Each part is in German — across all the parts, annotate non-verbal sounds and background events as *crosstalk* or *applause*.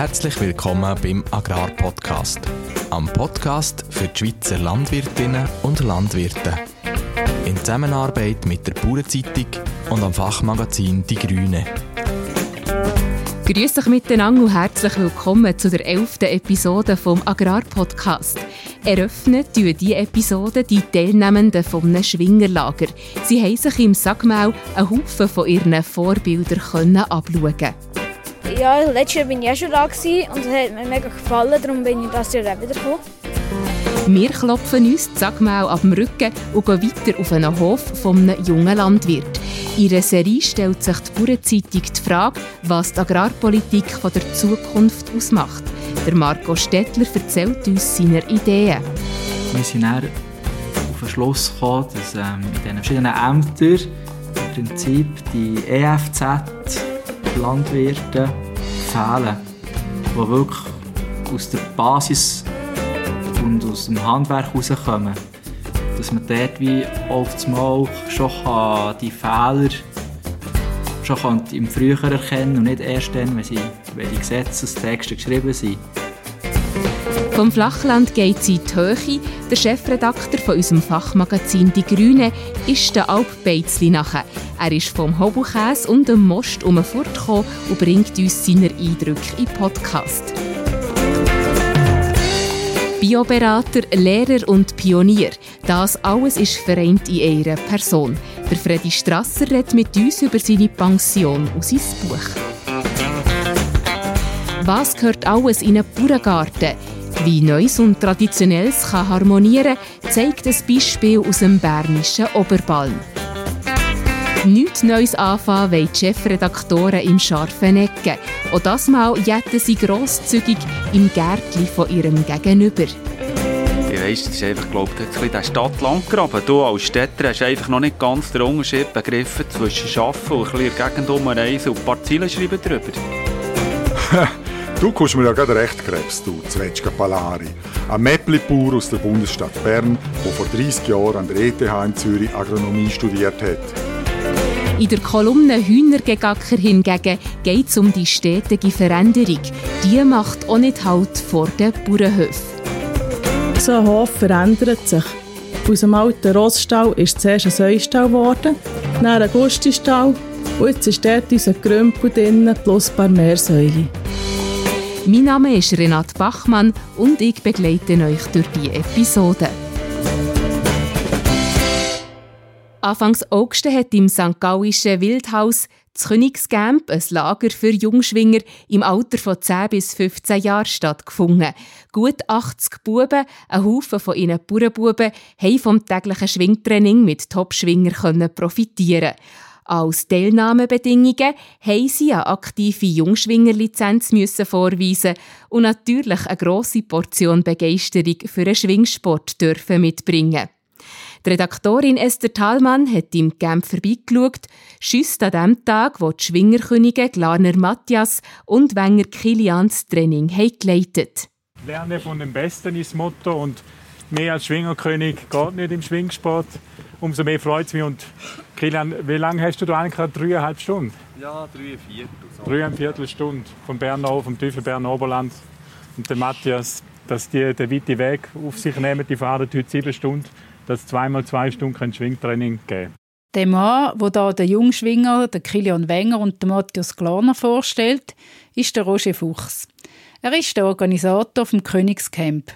Herzlich willkommen beim Agrarpodcast. Am Podcast für die Schweizer Landwirtinnen und Landwirte. In Zusammenarbeit mit der Bauernzeitung und am Fachmagazin Die Grüne. Grüß euch miteinander und herzlich willkommen zu der elften Episode vom Agrarpodcast. Eröffnet tun diese Episode die Teilnehmenden von einem Schwingerlager. Sie haben sich im Sagmau einen Haufen von ihren Vorbildern abschauen Ja, letztes Jahr war ich auch schon da und es hat mir mega gefallen, darum bin ich das Jahr auch wieder gekommen. Wir klopfen uns die Sagmau ab dem Rücken und gehen weiter auf einen Hof von einem jungen Landwirt. In einer Serie stellt sich die Bauernzeitung die Frage, was die Agrarpolitik von der Zukunft ausmacht. Der Marco Stettler erzählt uns seine Ideen. Wir sind dann auf den Schluss gekommen, dass ähm, in diesen verschiedenen Ämtern im Prinzip die EFZ-Landwirte fehlen, die wirklich aus der Basis und aus dem Handwerk rauskommen. Dass man dort wie oftmals schon die Fehler schon im Früheren erkennen und nicht erst dann, wenn, sie, wenn die Gesetzestexte geschrieben sind. Vom Flachland geht es in die Höhe. Der Chefredakteur von unserem Fachmagazin «Die Grüne» ist der Alp Beizli nachher. Er ist vom Hobukäse und dem Most umfortgekommen und bringt uns seine Eindrücke im Podcast. Bioberater, Lehrer und Pionier. Das alles ist vereint in einer Person. Der Freddy Strasser redet mit uns über seine Pension und sein Buch. Was gehört alles in einen Bauerngarten? Wie Neues und Traditionelles kann harmonieren, zeigt ein Beispiel aus dem bernischen Oberbalm. Nichts Neues anfangen wollen die Chefredaktoren im scharfen Ecken. Und das Mal jetten sie grosszügig im Gärtchen von ihrem Gegenüber weisst, das ist einfach, glaube ich, der Stadt-Land-Graben. Du als Städter hast einfach noch nicht ganz den Unterschied begriffen zwischen Arbeiten und ein bisschen Gegend umreisen und ein paar Ziele schreiben drüber. *laughs* du kommst mir ja gerade recht krebs, du Zwetschge Palari. Ein Mäppli-Bauer aus der Bundesstadt Bern, der vor 30 Jahren an der ETH in Zürich Agronomie studiert hat. In der Kolumne Hühnergegacker hingegen geht es um die stetige Veränderung. Die macht auch nicht Halt vor den Bauernhöfen. So ein Hof verändert sich. Aus dem alten Rossstall ist zuerst ein Säustall geworden, dann ein Gustistall und jetzt ist dort unser Grümpel drin plus ein paar Meersäule. Mein Name ist Renate Bachmann und ich begleite euch durch die Episode. Anfangs August hat im St. Gallischen Wildhaus das Königscamp, ein Lager für Jungschwinger im Alter von 10 bis 15 Jahren stattgefunden. Gut 80 Buben, ein Haufen von ihnen Bauernbuben, haben vom täglichen Schwingtraining mit Top-Schwinger profitieren als Teilnahmebedingungen haben sie eine aktive Jungschwingerlizenz vorweisen und natürlich eine grosse Portion Begeisterung für den Schwingsport dürfen mitbringen. Die Redaktorin Esther Thalmann hat im Camp vorbeigeschaut, schüsst an dem Tag, wo die Schwingerkönige Glarner Matthias und Wenger Kilian das Training haben geleitet Lerne von dem Besten ist das Motto und mehr als Schwingerkönig geht nicht im Schwingsport. Umso mehr freut es mich. Und Kilian, wie lange hast du da eigentlich? Dreieinhalb Stunden? Ja, dreieinviertel. So. Dreieinviertel Stunden vom Bernau, vom tiefen Berner Oberland. Und der Matthias, dass die den weiten Weg auf sich nehmen, die fahren heute sieben Stunden dass zweimal zwei Stunden Schwingtraining geben Der Mann, der da den Jungschwinger, den Kilian Wenger und den Matthias Glarner vorstellt, ist der Roger Fuchs. Er ist der Organisator vom Königscamp.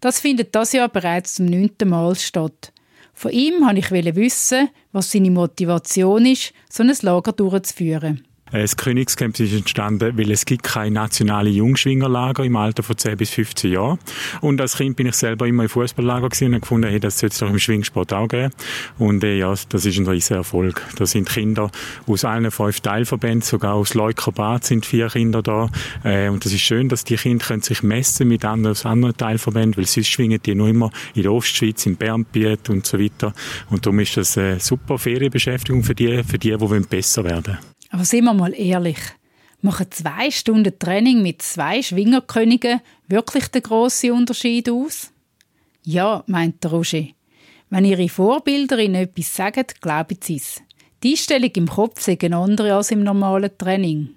Das findet das Jahr bereits zum neunten Mal statt. Von ihm wollte ich wissen, was seine Motivation ist, so ein Lager durchzuführen. Äh, das Königscamp ist entstanden, weil es gibt keine nationale Jungschwingerlager im Alter von 10 bis 15 Jahren. Und als Kind bin ich selber immer im Fußballlager und gefunden, hey, das sollte es doch im Schwingsport auch geben. Und äh, ja, das ist ein riesiger Erfolg. Da sind Kinder aus allen fünf Teilverbänden, sogar aus Leukerbad sind vier Kinder da. Äh, und das ist schön, dass die Kinder können sich messen mit anderen aus anderen Teilverbänden, weil sonst schwingen die nur immer in der Ostschweiz, im Bernbiet und so weiter. Und darum ist das eine super Ferienbeschäftigung für die, für die, die besser werden wollen. Aber sind wir mal ehrlich, machen zwei Stunden Training mit zwei Schwingerkönigen wirklich den grossen Unterschied aus? Ja, meint der Roger. Wenn ihre Vorbilder ihnen etwas sagen, glauben sie es. Die Einstellung im Kopf eine andere als im normalen Training.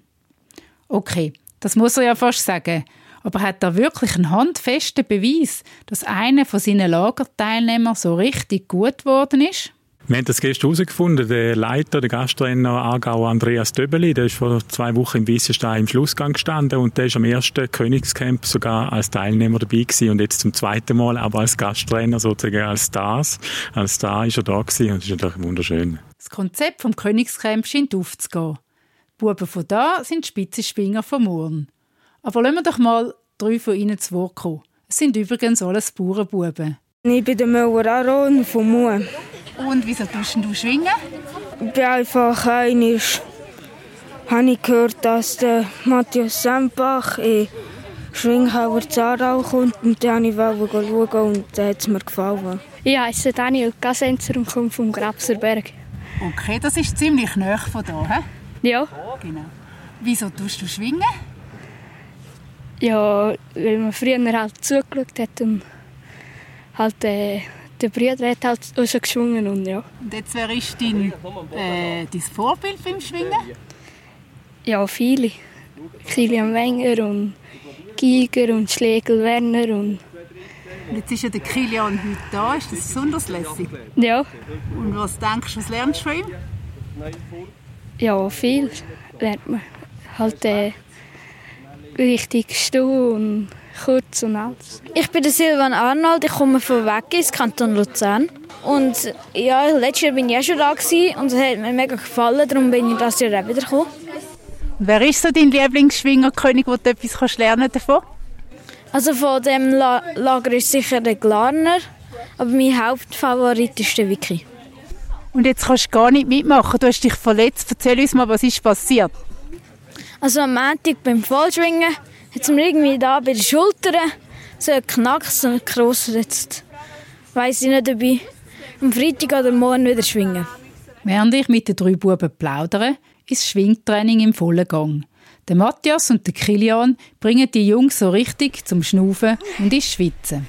Okay, Das muss er ja fast sagen. Aber hat er wirklich einen handfesten Beweis, dass einer von seinen Lagerteilnehmern so richtig gut geworden ist? Wir haben das gestern herausgefunden. Der Leiter, der Gasttrainer Aargau, Andreas Döbeli, der ist vor zwei Wochen im Weissenstein im Schlussgang gestanden und der ist am ersten Königscamp sogar als Teilnehmer dabei gewesen und jetzt zum zweiten Mal aber als Gasttrainer sozusagen als Stars. Als Star ist er da gewesen und das ist natürlich wunderschön. Das Konzept vom Königscamp scheint aufzugehen. Die Buben von da sind Spitzenspinger von Murn. Aber lassen wir doch mal drei von ihnen zu Wort kommen. Es sind übrigens alles Bauernbuben. Ich bin der Müller Aron von Murn. Und wieso tust du schwingen? Ich bin einfach einig. Habe ich gehört, dass der Matthias Sempach in Schwinghauer Zarau kommt und dann wollte ich schauen und dann hat es mir gefallen. Ich heiße Daniel Gassenzer und komme vom Grabserberg. Okay, das ist ziemlich nah von hier, he? Ja. Genau. Wieso tust du schwingen? Ja, weil man früher halt zugeschaut hat und halt äh, der Bruder hat halt auch schon geschwungen und ja. Und jetzt, wer ist dein, äh, dein Vorbild beim Schwingen? Ja, viele. Kilian Wenger und Giger und Schlegel Werner und... Jetzt ist ja der Kilian heute da. Ist das besonders lässig? Ja. Und was denkst du, was lernst du von ihm? Ja, viel lernt man. Halt äh, richtig stehen und kurz und alles. Ich bin der Silvan Arnold, ich komme von Weggis, Kanton Luzern. Und ja, letztes Jahr bin ich auch schon da gewesen, und es hat mir mega gefallen, darum bin ich das Jahr auch wieder gekommen. Wer ist so dein Lieblingsschwingerkönig, wo du etwas kannst lernen davon? Also von dem La Lager ist sicher der Glarner, aber mein Hauptfavorit ist der Vicky. Und jetzt kannst du gar nicht mitmachen, du hast dich verletzt. Erzähl uns mal, was ist passiert? Also am Montag beim Vollschwingen hat es mir irgendwie da bei den Schultern so einen Knacks und gross jetzt weiss ich nicht, ob ich am Freitag oder morgen wieder schwingen. Während ich mit den drei Buben plaudere, ist das Schwingtraining im vollen Gang. Der Matthias und der Kilian bringen die Jungs so richtig zum Schnaufen und ins Schwitzen.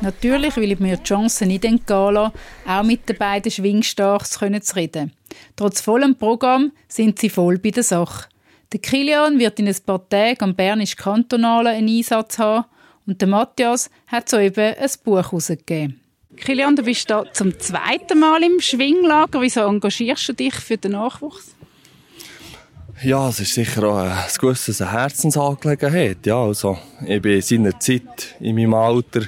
Natürlich will ich mir die Chance nicht entgehen lassen, auch mit den beiden Schwingstarks zu reden. Trotz vollem Programm sind sie voll bei der Sache. Der Kilian wird in ein paar Tagen am Bernisch Kantonalen einen Einsatz haben und der Matthias hat soeben ein Buch herausgegeben. Kilian, du bist da zum zweiten Mal im Schwinglager. Wieso engagierst du dich für den Nachwuchs? Ja, es ist sicher auch ein gewisses Herzensangelegenheit. Ja, also, ich war in seiner Zeit, in meinem Alter,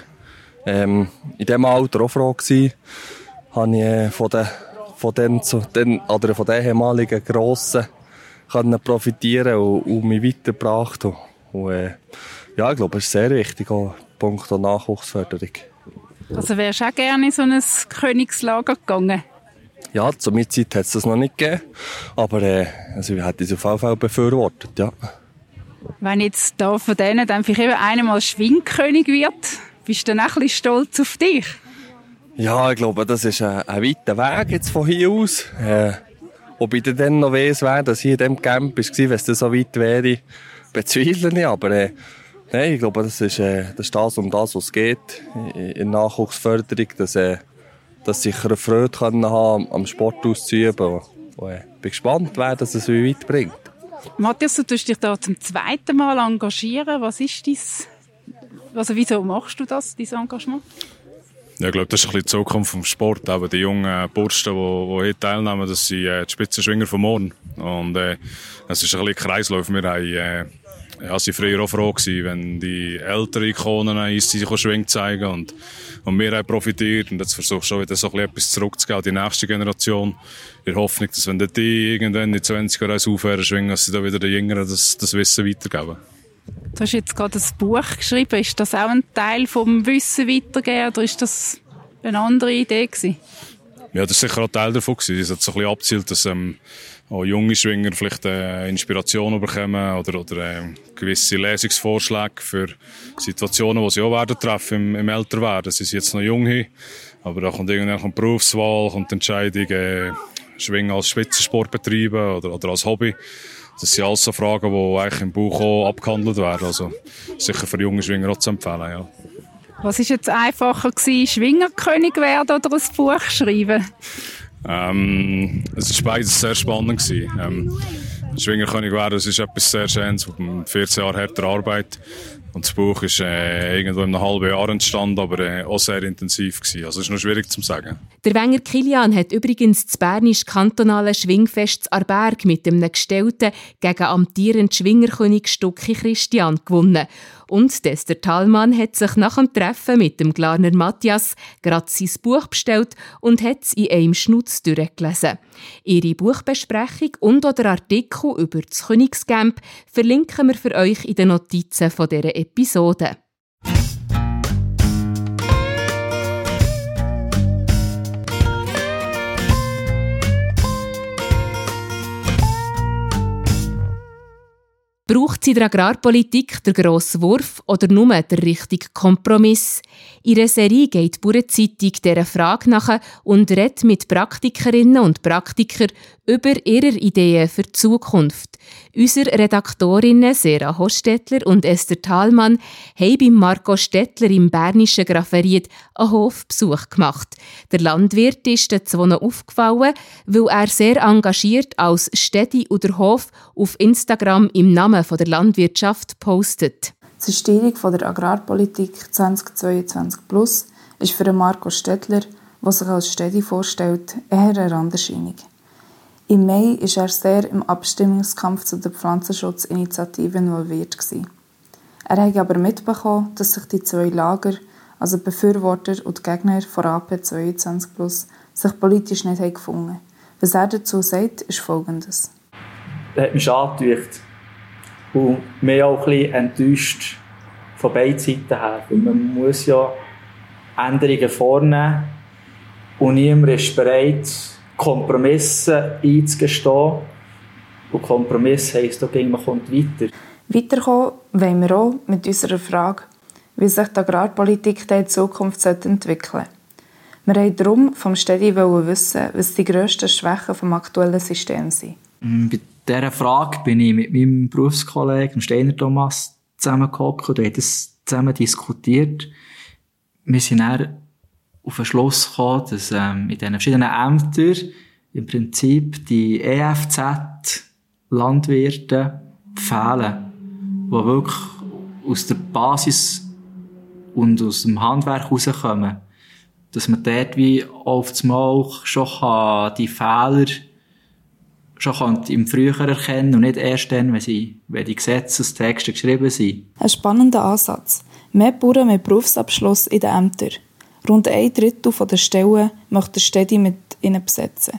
ähm, in diesem Alter auch froh gewesen, habe ich äh, von den, von den, zu, den, oder von den ehemaligen Grossen können profitieren und, und mich weitergebracht. Und, und äh, ja, ich glaube, es ist sehr wichtig, auch Punkt Nachwuchsförderung. Also wärst du auch gerne in so ein Königslager gegangen? Ja, zu meiner Zeit hat es das noch nicht gegeben, aber äh, also ich hätte es auf jeden Fall befürwortet, ja. Wenn jetzt da von denen dann vielleicht eben einer mal Schwingkönig wird, bist du dann auch ein bisschen stolz auf dich? Ja, ich glaube, das ist ein, ein weiter Weg jetzt von hier aus. Äh, ob ich dann noch weiss, wäre, dass ich in diesem Camp war, wenn es so weit wäre, bezweifle ich. Aber äh, nein, ich glaube, das ist, äh, das ist das, um das, was es geht in der Nachwuchsförderung, dass, äh, dass sicher eine Freude können haben am Sport auszuüben. Und, äh, bin gespannt, wer das es weit bringt. Matthias, du tust dich da zum zweiten Mal engagieren. Was ist dies? Also wieso machst du das, dieses Engagement? Ja, ich glaube, das ist ein bisschen die Zukunft vom Sport. Aber die jungen Burschen, die, hier teilnehmen, das sind äh, die Spitzenschwinger von morgen. Und äh, es ist ein bisschen Kreislauf. Wir haben, äh, ja, sie früher auch froh gewesen, wenn die älteren Ikonen uns Schwing zeigen und, und wir haben profitiert. Und jetzt versuchst du schon wieder so ein bisschen etwas zurückzugeben an die nächste Generation. In der Hoffnung, dass wenn die irgendwann in 20 Jahren aufhören schwingen, dass sie da wieder den Jüngeren das, das Wissen weitergeben. Du hast jetzt gerade ein Buch geschrieben. Ist das auch ein Teil vom Wissen weitergeben oder ist das eine andere Idee gewesen? Ja, das ist sicher auch Teil davon gewesen. Es hat so ein abzielt, dass ähm, auch junge Schwinger vielleicht äh, Inspiration bekommen oder, oder äh, gewisse Lesungsvorschläge für Situationen, die sie auch werden treffen im, im Älterwerden. Sie sind jetzt noch jung aber da kommt irgendwann eine Berufswahl, kommt die Entscheidung, äh, Schwingen als Spitzensport betreiben oder, oder als Hobby. Das sind alles so Fragen, die eigentlich im Buch auch abgehandelt werden. Also sicher für junge Schwinger auch zu empfehlen, ja. Was war jetzt einfacher gewesen, Schwingerkönig werden oder ein Buch schreiben? Ähm, es war beides sehr spannend. Gewesen. Ähm, Schwingerkönig werden, das ist etwas sehr Schönes, 14 Jahre härter Arbeit. Und das Buch ist äh, irgendwo in einem halben Jahr entstanden, aber äh, auch sehr intensiv gewesen. Also ist noch schwierig zu sagen. Der Wenger Kilian hat übrigens das bernisch kantonale Schwingfest Arberg mit einem gestellten gegen amtierenden Schwingerkönig Stucki Christian gewonnen. Und Dester Thalmann hat sich nach dem Treffen mit dem Glarner Matthias gerade sein Buch bestellt und hat es in einem Schnutz durchgelesen. Ihre Buchbesprechung und oder Artikel über das Königscamp verlinken wir für euch in den Notizen von dieser Episode. Braucht sie der Agrarpolitik der grossen Wurf oder nur der richtige Kompromiss? Ihre Serie geht die Bauernzeitung dieser Frage nach und redet mit Praktikerinnen und Praktikern über ihre Ideen für die Zukunft. Unsere Redaktorinnen Sarah Hostetler und Esther Thalmann haben bei Marco Stettler im bernischen Graferiet einen Hofbesuch gemacht. Der Landwirt ist den Zwonen aufgefallen, weil er sehr engagiert als Städti oder Hof auf Instagram im Namen der Landwirtschaft postet. Die Sistierung der Agrarpolitik 2022 Plus ist für Marco Stettler, der sich als Städti vorstellt, eher eine Randerscheinung. Im Mai war er sehr im Abstimmungskampf zu der Pflanzenschutzinitiative involviert. Er hat aber mitbekommen, dass sich die zwei Lager, also Befürworter und Gegner von AP 22 Plus, sich politisch nicht haben gefunden Was er dazu sagt, ist folgendes. Er hat mich angetäuscht und mich auch ein bisschen enttäuscht von beiden Seiten her. Weil man muss ja Änderungen vornehmen und niemand ist bereit, Kompromisse einzugestehen. Und Kompromiss heisst auch, man kommt weiter. Weiterkommen wollen wir auch mit unserer Frage, wie sich die Agrarpolitik in Zukunft entwickeln sollte. Wir wollten darum vom Städti wissen, was die grössten Schwächen des aktuellen Systems sind. Mm, bei dieser Frage bin ich mit meinem Berufskollegen Steiner Thomas zusammengekommen und haben das zusammen diskutiert. Wir sind dann auf den Schluss gekommen, dass ähm, in diesen verschiedenen Ämtern im Prinzip die EFZ-Landwirte fehlen, die wirklich aus der Basis und aus dem Handwerk herauskommen. Dass man dort wie auf das Mal schon die Fehler schon im Früheren erkennen und nicht erst dann, wenn, sie, wenn die Gesetzestexte geschrieben sind. Ein spannender Ansatz. Mehr Bauern mit Berufsabschluss in den Ämtern. Rund ein Drittel der Stellen möchte der Städte mit ihnen besetzen.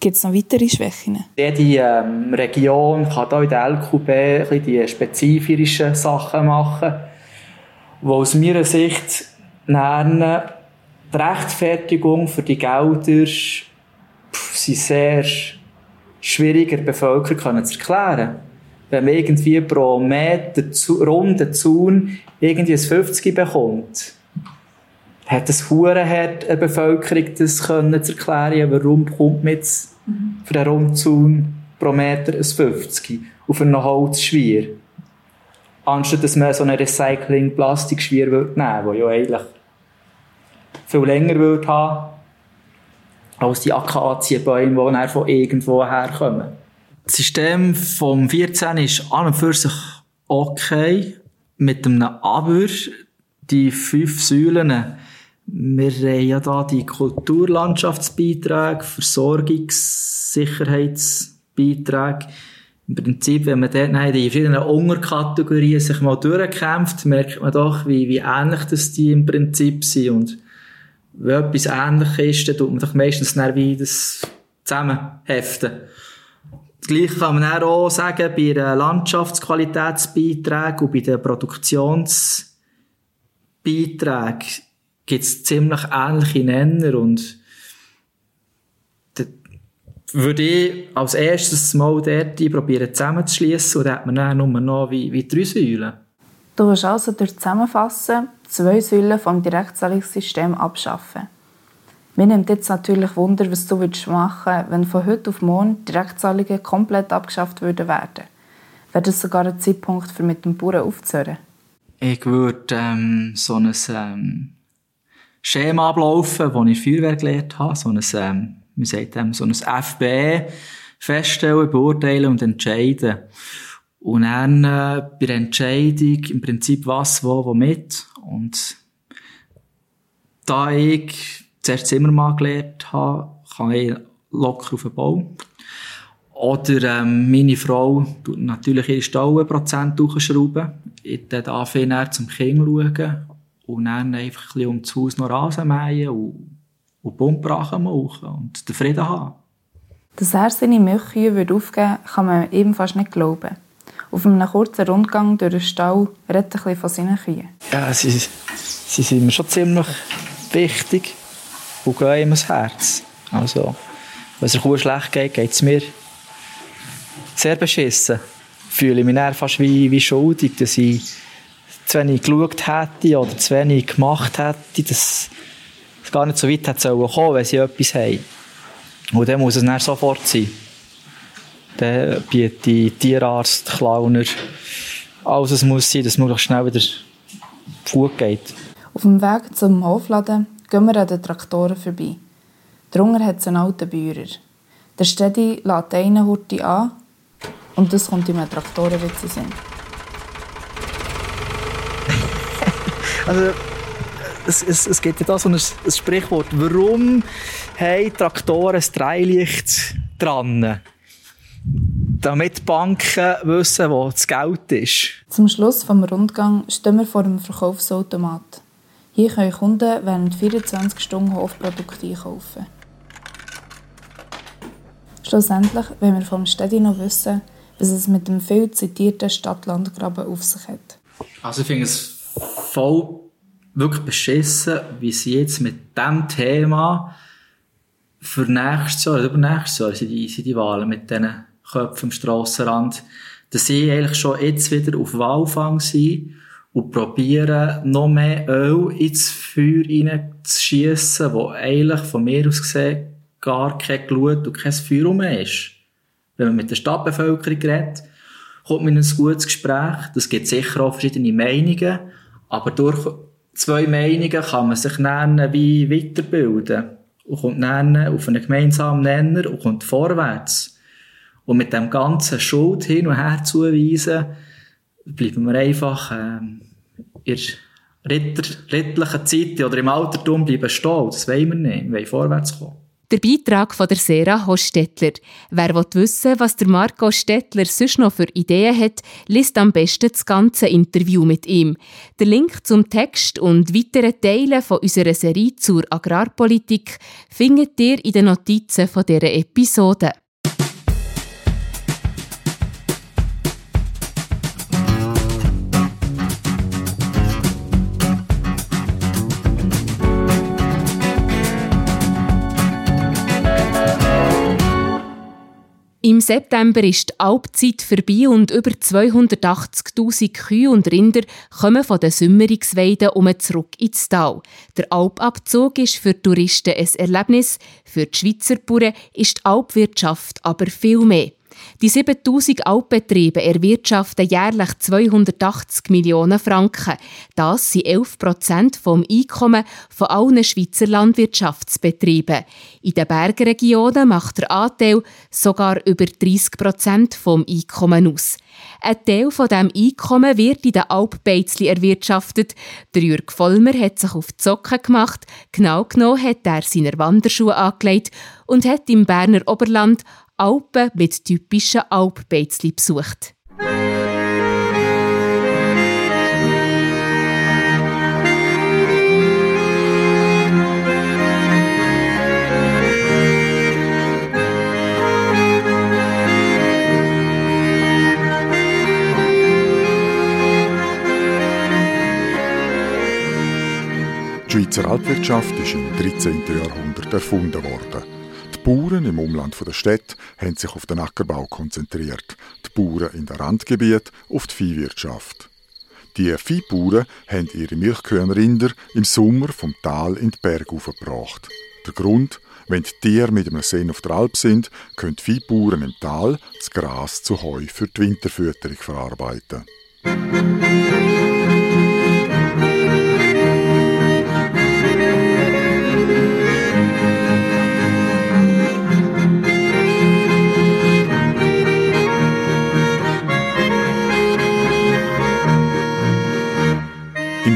Gibt es noch weitere Schwächen? Jede ähm, Region kann hier in der LQB die spezifischen Sachen machen, wo aus meiner Sicht die Rechtfertigung für die Gelder sind sehr schwierig der Bevölkerung zu erklären. Wenn man irgendwie pro Meter runden Zaun irgendwie ein 50 bekommt, hat es hure hart eine Bevölkerung das können zu erklären, warum kommt man jetzt für den Rundzaun pro Meter ein 50 auf einem Holzschwier. Anstatt dass man so einen Recycling-Plastikschwier nehmen würde, der ja eigentlich viel länger würde haben als die Akazienbäume, die von irgendwo herkommen. Das System vom 14 ist an und für sich okay, mit einem Aber. Die fünf Säulen wir haben ja da die Kulturlandschaftsbeiträge, Versorgungssicherheitsbeiträge. Im Prinzip, wenn man dort in die verschiedenen Unterkategorien sich mal durchkämpft, merkt man doch, wie, wie ähnlich das die im Prinzip sind. Und wenn etwas ähnlich ist, dann tut man doch meistens dann wie das zusammenheften. Das Gleiche kann man auch sagen bei den Landschaftsqualitätsbeiträgen und bei den Produktionsbeiträgen gibt es ziemlich ähnliche Nenner und würde ich als erstes mal dort probieren zusammenzuschließen und dann hat man dann nur noch wie, wie drei Säulen. Du willst also durch Zusammenfassen zwei Säulen vom Direktzahlungssystem abschaffen. Mir nimmt jetzt natürlich Wunder, was du machen willst, wenn von heute auf morgen Direktzahlungen komplett abgeschafft würden werden. Wäre das sogar ein Zeitpunkt, für mit dem Bauern aufzuhören? Ich würde ähm, so ein ähm, Schema ablaufen, das ich Feuerwehr gelernt habe, so ein, ähm, wie sagt man, so ein FBE feststellen, beurteilen und entscheiden. Und dann äh, bei der Entscheidung im Prinzip was, wo, wo mit. Und da ich zuerst Zimmermann gelernt habe, kann ich locker auf den Bau. Oder ähm, meine Frau tut natürlich ihre Stauenprozent hochschrauben. Ich darf ich dann zum Kind schauen und dann einfach ein um das Haus noch Rasen mähen und, und Pumprachen machen und den Frieden haben. Dass er seine Milchkühe aufgeben würde, kann man eben fast nicht glauben. Auf einem kurzen Rundgang durch den Stall redet er von seinen Kühen. Ja, sie, sie sind mir schon ziemlich wichtig und gehen ihm ans Herz. Also, wenn es der Kuh schlecht geht, geht es mir sehr beschissen. Fühle ich mich dann fast wie, wie schuldig, dass ich zu wenig geschaut hätte oder zu wenig gemacht hätte, dass es gar nicht so weit hätte kommen wenn sie etwas haben. Und dann muss es dann sofort sein. Dann bietet Tierarzt, Clowner, alles was muss sein, dass es möglichst schnell wieder gut geht. Auf dem Weg zum Hofladen gehen wir an den Traktoren vorbei. Drunter hat es einen alten Bäuer. Der Städti lädt einen Hurti an und das kommt ihm einem Traktorenwitz in Sinn. *laughs* also, es, es, es gibt ja da so ein, ein Sprichwort. Warum haben Traktoren ein Dreilicht dran? Damit die Banken wissen, wo das Geld ist. Zum Schluss des Rundgang stehen wir vor dem Verkaufsautomat. Hier können Kunden während 24 Stunden Hofprodukte einkaufen. Schlussendlich wollen wir vom Städti noch wissen, was es mit dem viel zitierten Stadtlandgraben auf sich hat. Also ich finde es voll wirklich beschissen, wie sie jetzt mit diesem Thema für nächstes Jahr oder übernächstes Jahr sind die, sind die Wahlen mit diesen Köpfen am Strassenrand, dass sie eigentlich schon jetzt wieder auf Wahlfang sind und probieren, noch mehr Öl ins Feuer reinzuschiessen, wo eigentlich von mir aus gesehen gar kein Glut und kein Feuer mehr ist. Wenn man mit der Stadtbevölkerung redet, kommt man in ein gutes Gespräch. Das gibt sicher auch verschiedene Meinungen, aber durch zwei Meinungen kann man sich dann wie weiterbilden und kommt auf einen gemeinsamen Nenner und kommt vorwärts. Und mit dem ganzen Schuld hin und her zuweisen, bleiben wir einfach ähm, in der Ritter, ritterlichen Zeit oder im Altertum bleiben stehen. Das wollen wir nicht. Wir wollen vorwärts kommen. Der Beitrag von der Sarah Hostetler. Wer will wissen, was der Marco Stettler sonst noch für Ideen hat, liest am besten das ganze Interview mit ihm. Der Link zum Text und weiteren Teilen von unserer Serie zur Agrarpolitik findet ihr in den Notizen von dieser Episode. September ist die Alpzeit vorbei und über 280.000 Kühe und Rinder kommen von den Sümmerungsweiden um zurück ins Tal. Der Alpabzug ist für Touristen ein Erlebnis, für die Schweizer Bauern ist die Alpwirtschaft aber viel mehr. Die 7000 Altbetriebe erwirtschaften jährlich 280 Millionen Franken. Das sind 11 Prozent vom Einkommen von allen Schweizer Landwirtschaftsbetrieben. In den Bergregionen macht der Anteil sogar über 30 Prozent vom Einkommen aus. Ein Teil von dem Einkommen wird in den Alpbeizli erwirtschaftet. Der Jürg Vollmer hat sich auf die Socken gemacht. Genau genommen hat er seine Wanderschuhe angelegt und hat im Berner Oberland Alpen mit typischen Alpbeizli besucht. Die Schweizer Alpwirtschaft ist im 13. Jahrhundert erfunden worden. Bauern im Umland der Stadt haben sich auf den Ackerbau konzentriert, die Bauern in den Randgebiet auf die Viehwirtschaft. Die Viehbauern haben ihre Milchkühenrinder im Sommer vom Tal in die Berge aufgebracht. Der Grund, wenn die Tiere mit einem Sehen auf der Alp sind, können die Viehbauern im Tal das Gras zu Heu für die Winterfütterung verarbeiten.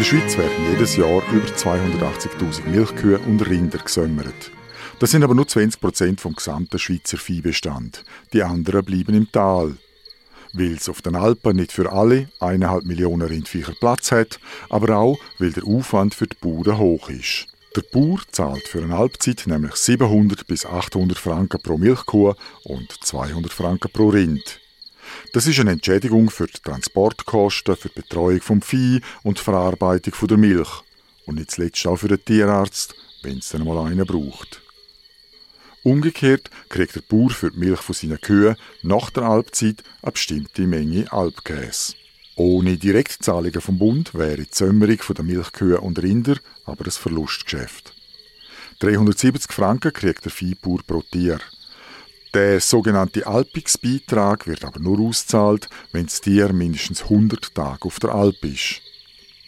Schweiz werden jedes Jahr über 280.000 Milchkühe und Rinder gesammelt. Das sind aber nur 20 Prozent vom gesamten Schweizer Viehbestand. Die anderen bleiben im Tal. Weil es auf den Alpen nicht für alle eineinhalb Millionen Rindviecher Platz hat, aber auch, weil der Aufwand für die Bauern hoch ist. Der Bauer zahlt für eine Halbzeit nämlich 700 bis 800 Franken pro Milchkuh und 200 Franken pro Rind. Das ist eine Entschädigung für die Transportkosten, für die Betreuung vom Vieh und die Verarbeitung der Milch. Und nicht zuletzt auch für den Tierarzt, wenn es dann mal einen braucht. Umgekehrt kriegt der Bauer für die Milch von seinen Kühen nach der Alpzeit eine bestimmte Menge Alpkäse. Ohne Direktzahlungen vom Bund wäre die Sömmerung der Milchkühe und Rinder aber ein Verlustgeschäft. 370 Franken kriegt der Viehbauer pro Tier. Der sogenannte Alpix-Beitrag wird aber nur ausgezahlt, wenn das Tier mindestens 100 Tage auf der Alp ist.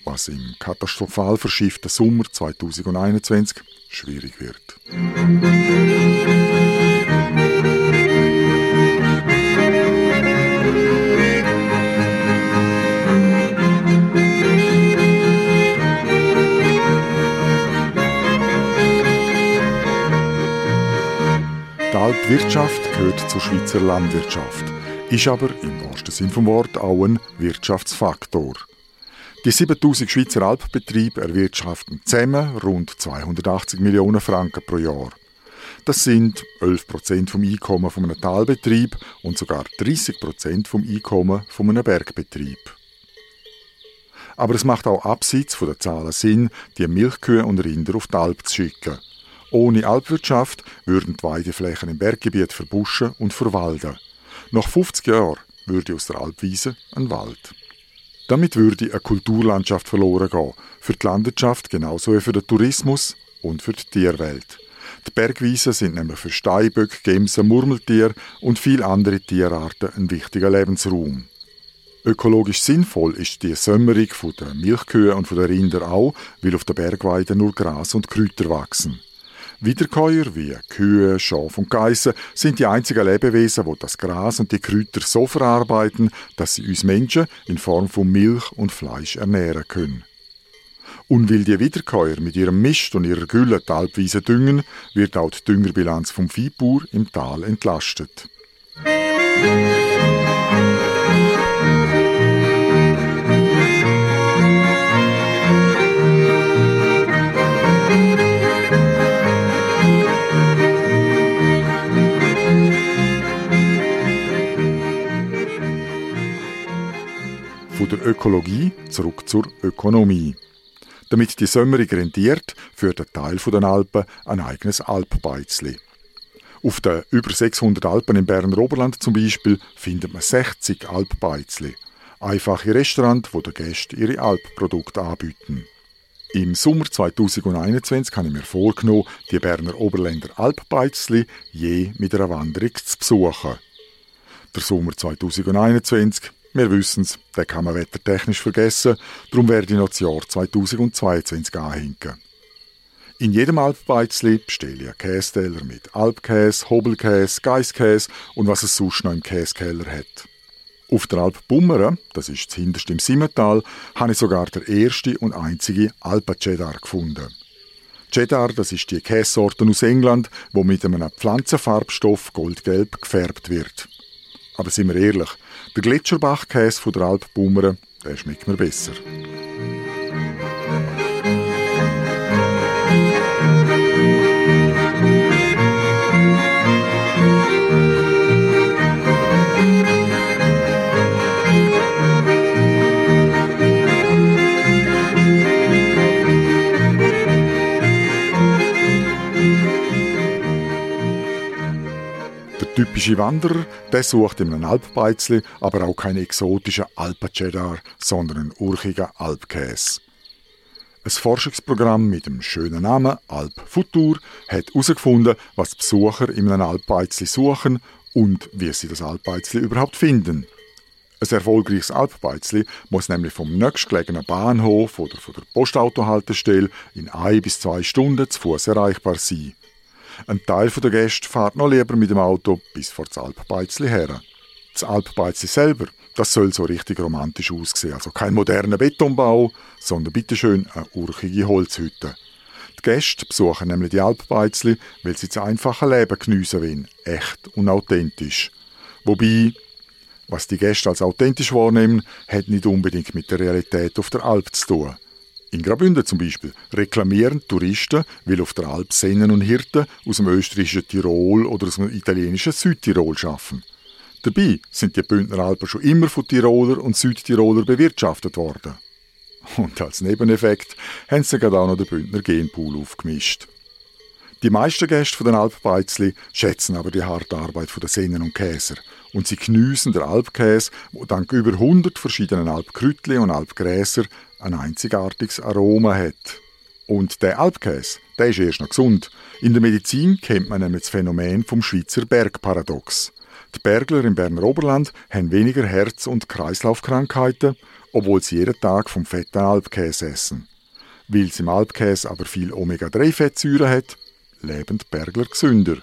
Was im katastrophal verschifften Sommer 2021 schwierig wird. Die Wirtschaft gehört zur Schweizer Landwirtschaft, ist aber im wahrsten Sinn vom Wort auch ein Wirtschaftsfaktor. Die 7000 Schweizer Alpbetriebe erwirtschaften zusammen rund 280 Millionen Franken pro Jahr. Das sind 11 Prozent vom Einkommen von einem Talbetrieb und sogar 30 Prozent vom Einkommen von einem Bergbetrieb. Aber es macht auch abseits von der Zahlen Sinn, die Milchkühe und Rinder auf die Alp zu schicken. Ohne Alpwirtschaft würden die Weideflächen im Berggebiet verbuschen und verwalden. Nach 50 Jahren würde aus der Alpwiese ein Wald. Damit würde eine Kulturlandschaft verloren gehen, für die Landwirtschaft genauso wie für den Tourismus und für die Tierwelt. Die Bergwiesen sind nämlich für Steinböck, Gemsen, Murmeltier und viele andere Tierarten ein wichtiger Lebensraum. Ökologisch sinnvoll ist die Sömmerung der Milchkühe und der Rinder auch, weil auf der Bergweide nur Gras und Kräuter wachsen. Wiederkäuer wie Kühe, Schafe und Geissen sind die einzigen Lebewesen, die das Gras und die Kräuter so verarbeiten, dass sie uns Menschen in Form von Milch und Fleisch ernähren können. Und weil die Wiederkäuer mit ihrem Mist und ihrer Gülle die Alpwiese düngen, wird auch die Düngerbilanz vom Viehbauer im Tal entlastet. Von der Ökologie zurück zur Ökonomie. Damit die Sömmerung rentiert, führt ein Teil der Alpen ein eigenes Alpbeizli. Auf den über 600 Alpen im Berner Oberland zum Beispiel findet man 60 Alpbeizli. Einfache Restaurants, wo den Gästen ihre Alpprodukte anbieten. Im Sommer 2021 habe ich mir vorgenommen, die Berner Oberländer Alpbeizli je mit einer Wanderung zu besuchen. Der Sommer 2021 wir wissen es, den kann man wettertechnisch vergessen, darum werde ich noch das Jahr 2022 anhinken. In jedem Alpbeizli bestelle ich einen Kästeller mit Alpkäse, Hobelkäse, Geisskäse und was es sonst noch im Käsekeller hat. Auf der Alp Bummeren, das ist das hinterste im Simmental, habe ich sogar der erste und einzige Alpa-Cheddar gefunden. Cheddar, das ist die Käsesorte aus England, wo mit einem Pflanzenfarbstoff goldgelb gefärbt wird. Aber sind wir ehrlich, der Gletscherbachkäse von der Alp Bummeren, der schmeckt mir besser. Typische Wanderer, der sucht in einem Alpbeizli aber auch keinen exotischen Alpencheddar, sondern einen urchigen Alpkäse. Ein Forschungsprogramm mit dem schönen Namen Alp Futur hat herausgefunden, was Besucher in einem Alpbeizli suchen und wie sie das Alpbeizli überhaupt finden. Ein erfolgreiches Alpbeizli muss nämlich vom nächstgelegenen Bahnhof oder von der Postautohaltestelle in ein bis zwei Stunden zu Fuß erreichbar sein. Ein Teil der Gäste fährt noch lieber mit dem Auto bis vor das Alpbeizli her. Das Alpbeizli selber, das soll so richtig romantisch aussehen. Also kein moderner Betonbau, sondern bitteschön eine urchige Holzhütte. Die Gäste besuchen nämlich die Alpbeizli, weil sie das einfache Leben geniessen wollen. Echt und authentisch. Wobei, was die Gäste als authentisch wahrnehmen, hat nicht unbedingt mit der Realität auf der Alp zu tun. In Graubünden zum Beispiel reklamieren Touristen, weil auf der Alp Sennen und Hirten aus dem österreichischen Tirol oder aus dem italienischen Südtirol schaffen. Dabei sind die Bündner Alpen schon immer von Tiroler und Südtiroler bewirtschaftet worden. Und als Nebeneffekt haben sie gerade auch noch den Bündner Genpool aufgemischt. Die meisten Gäste den Alpbeizli schätzen aber die harte Arbeit der Sennen und Käser und sie geniessen den Alpkäse, wo dank über 100 verschiedenen Alpkrütli und Alpgräser ein einzigartiges Aroma hat. Und der Alpkäse, der ist erst noch gesund. In der Medizin kennt man nämlich das Phänomen vom Schweizer Bergparadox. Die Bergler im Berner Oberland haben weniger Herz- und Kreislaufkrankheiten, obwohl sie jeden Tag vom fetten Alpkäse essen. Weil es im Alpkäse aber viel Omega-3-Fettsäuren hat, leben die Bergler gesünder.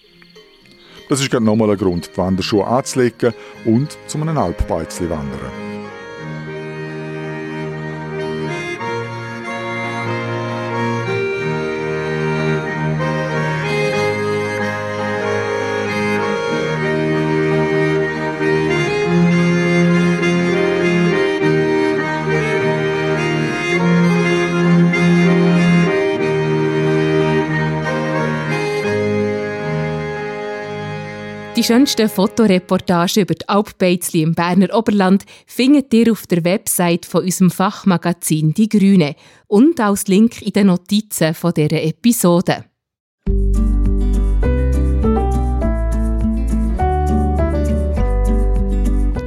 Das ist gerade nochmal ein Grund, die Wanderschuhe anzulegen und zu einem Alpbeizli wandern. Schönsten Fotoreportagen über die Alpbeizli im Berner Oberland findet ihr auf der Website von unserem Fachmagazin Die Grüne und als Link in den Notizen von dieser Episode.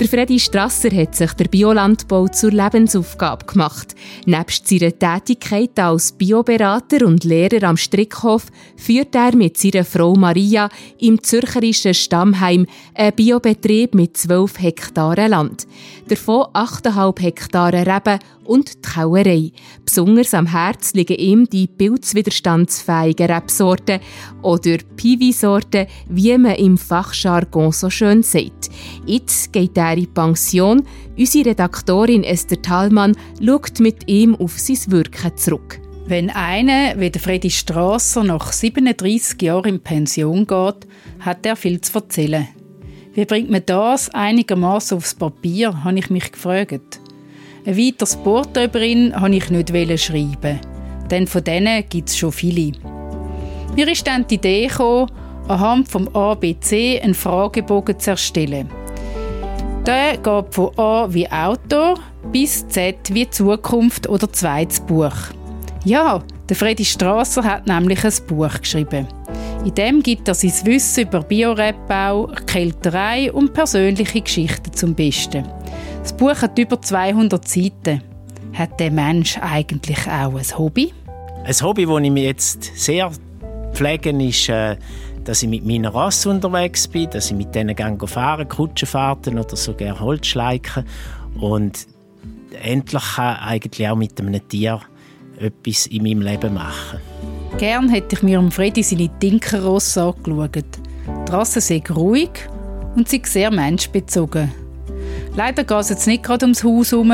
Der Freddy Strasser hat sich der Biolandbau zur Lebensaufgabe gemacht. Nebst seiner Tätigkeit als Bioberater und Lehrer am Strickhof führt er mit seiner Frau Maria im zürcherischen Stammheim einen Biobetrieb mit 12 Hektaren Land. Davon 8,5 Hektare Reben und die Kauerei. Besonders am Herz liegen ihm die pilzwiderstandsfähigen Rebsorten oder Piwi-Sorten, wie man im Fachjargon so schön sagt. Jetzt geht er in Pension. Unsere Redaktorin Esther Thalmann schaut mit ihm auf sein Wirken zurück. Wenn einer wie der Freddy Strasser nach 37 Jahren in Pension geht, hat er viel zu erzählen. Wie bringt man das einigermaßen aufs Papier, habe ich mich gefragt. Ein weiteres Porto über ihn wollte ich nicht schreiben, denn von denen gibt es schon viele. Mir ist dann die Idee gekommen, anhand vom ABC einen Fragebogen zu erstellen. Der geht von A wie Autor bis Z wie Zukunft oder zweites Buch. Ja, der Freddy Strasser hat nämlich ein Buch geschrieben. In dem gibt er sein Wissen über Biorebbau, Kälterei und persönliche Geschichten zum Besten. Das Buch hat über 200 Seiten. Hat der Mensch eigentlich auch ein Hobby? Ein Hobby, das ich mir jetzt sehr pflege, ist, äh, dass ich mit meiner Rasse unterwegs bin, dass ich mit denen gehe fahren, Kutschenfahrten oder sogar Holzschleichen und endlich kann eigentlich auch mit einem Tier etwas in meinem Leben machen. Gern hätte ich mir um Freddy seine Tinkerrosse angeschaut. Die Rasse sei ruhig und sie sehr menschbezogen. Leider geht es jetzt nicht gerade ums Haus herum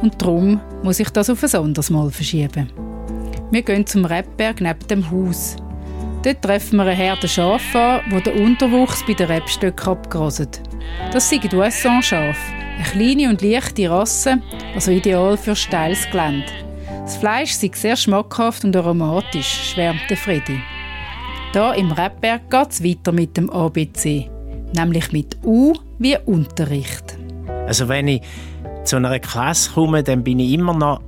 und darum muss ich das auf ein anderes Mal verschieben. Wir gehen zum Rebberg neben dem Haus. Dort treffen wir eine Herde Schafe an, der Unterwuchs bei den Rebstöcken abgraset. Das sind Duesson-Schafe, eine kleine und leichte Rasse, also ideal für steiles Gelände. Das Fleisch ist sehr schmackhaft und aromatisch, schwärmt Freddy. Da im Rebberg geht es weiter mit dem ABC, nämlich mit U wie Unterricht. Also wenn ich zu einer Klasse komme, dann bin ich immer noch,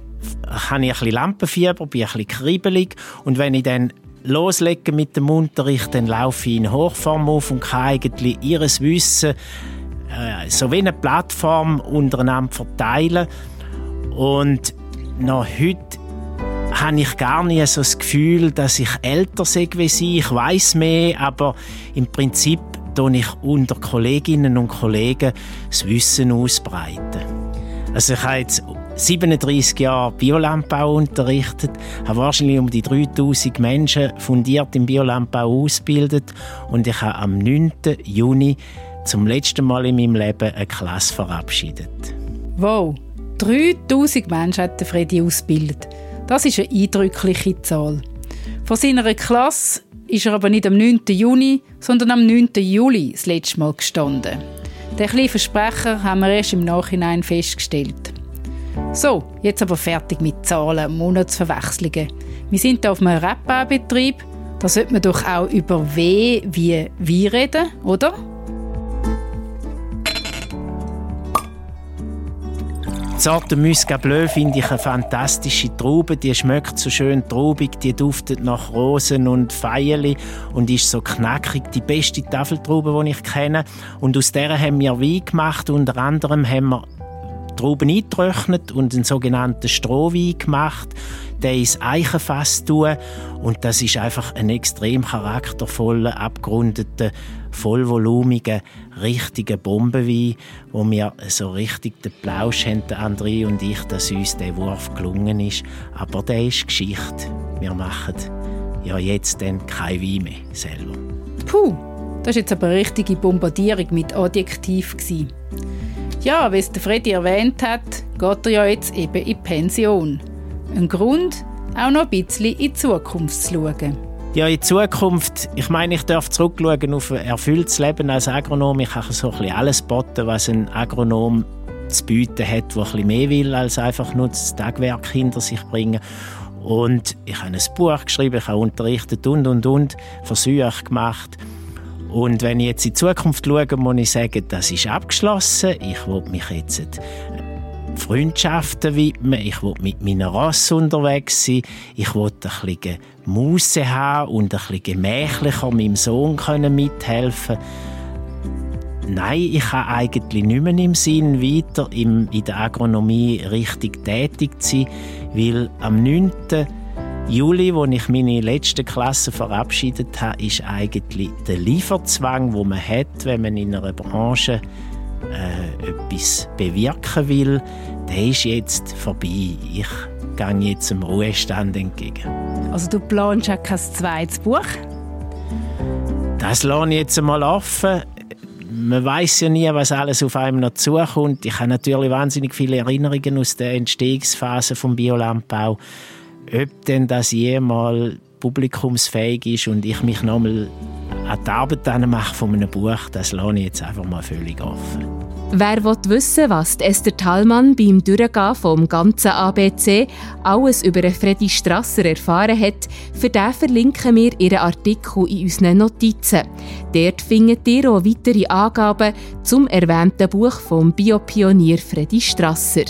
habe ich ein bisschen Lampenfieber, bin ein bisschen kribbelig und wenn ich dann loslege mit dem Unterricht, dann laufe ich in Hochform auf und kann eigentlich ihr Wissen äh, so wie eine Plattform untereinander verteilen und noch heute habe ich gar nicht so das Gefühl, dass ich älter sei wie sie. Ich weiß mehr, aber im Prinzip tue ich unter Kolleginnen und Kollegen das Wissen ausbreiten. Also ich habe jetzt 37 Jahre Biolandbau unterrichtet, habe wahrscheinlich um die 3000 Menschen fundiert im Biolandbau ausgebildet und ich habe am 9. Juni zum letzten Mal in meinem Leben eine Klasse verabschiedet. Wow, 3000 Menschen hat Freddy ausgebildet. Das ist eine eindrückliche Zahl. Von seiner Klasse ist er aber nicht am 9. Juni, sondern am 9. Juli das letzte Mal gestanden. Den kleinen Versprecher haben wir erst im Nachhinein festgestellt. So, jetzt aber fertig mit Zahlen und Monatsverwechslungen. Wir sind hier auf einem Rap-Betrieb. Da sollte man doch auch über W wie wie reden, oder? Sorte Muscat Bleu finde ich eine fantastische Traube. Die schmeckt so schön traubig, die duftet nach Rosen und Feierli und ist so knackig. Die beste Tafeltraube, die ich kenne. Und aus der haben wir Wein gemacht. Unter anderem haben wir Trauben eingetrocknet und einen sogenannten Strohwein gemacht. Der ins Eichenfass tun und das ist einfach ein extrem charaktervoller, abgerundeter, vollvolumiger, richtiger Bombenwein, wo wir so richtig den Plausch haben, André und ich, dass uns der Wurf gelungen ist. Aber der ist Geschichte. Wir machen ja jetzt dann kein Wein mehr selber. Puh, das war jetzt aber eine richtige Bombardierung mit Adjektiv. Ja, wie es der Freddy erwähnt hat, geht er ja jetzt eben in Pension. Ein Grund, auch noch ein bisschen in die Zukunft zu schauen. Ja, in Zukunft, ich meine, ich darf zurückschauen auf ein erfülltes Leben als Agronom. Ich kann so ein bisschen alles boten, was ein Agronom zu bieten hat, der bisschen mehr will, als einfach nur das Tagwerk hinter sich bringen. Und ich habe ein Buch geschrieben, ich habe unterrichtet und, und, und, Versuche gemacht. Und wenn ich jetzt in die Zukunft schaue, muss ich sagen, das ist abgeschlossen. Ich will mich jetzt Freundschaften widmen. Ich will mit meiner Rasse unterwegs sein. Ich will ein bisschen Muße haben und ein bisschen gemächlicher meinem Sohn mithelfen Nein, ich kann eigentlich nicht mehr im Sinn weiter in der Agronomie richtig tätig sein, weil am 9. Juli, wo ich meine letzte Klasse verabschiedet habe, ist eigentlich der Lieferzwang, wo man hat, wenn man in einer Branche äh, etwas bewirken will, der ist jetzt vorbei. Ich gehe jetzt dem Ruhestand entgegen. Also du planst ja kein zweites Buch? Das lasse ich jetzt einmal offen. Man weiß ja nie, was alles auf einem noch zukommt. Ich habe natürlich wahnsinnig viele Erinnerungen aus der Entstehungsphase vom Biolandbau ob denn das jemals publikumsfähig ist und ich mich nochmal an die Arbeit mache von einem Buch, das lasse ich jetzt einfach mal völlig offen. Wer will wissen, was Esther Thallmann beim Durchgehen vom ganzen ABC alles über Freddy Strasser erfahren hat, für den verlinken wir ihren Artikel in unseren Notizen. Dort findet ihr auch weitere Angaben zum erwähnten Buch vom Biopionier Freddy Strasser.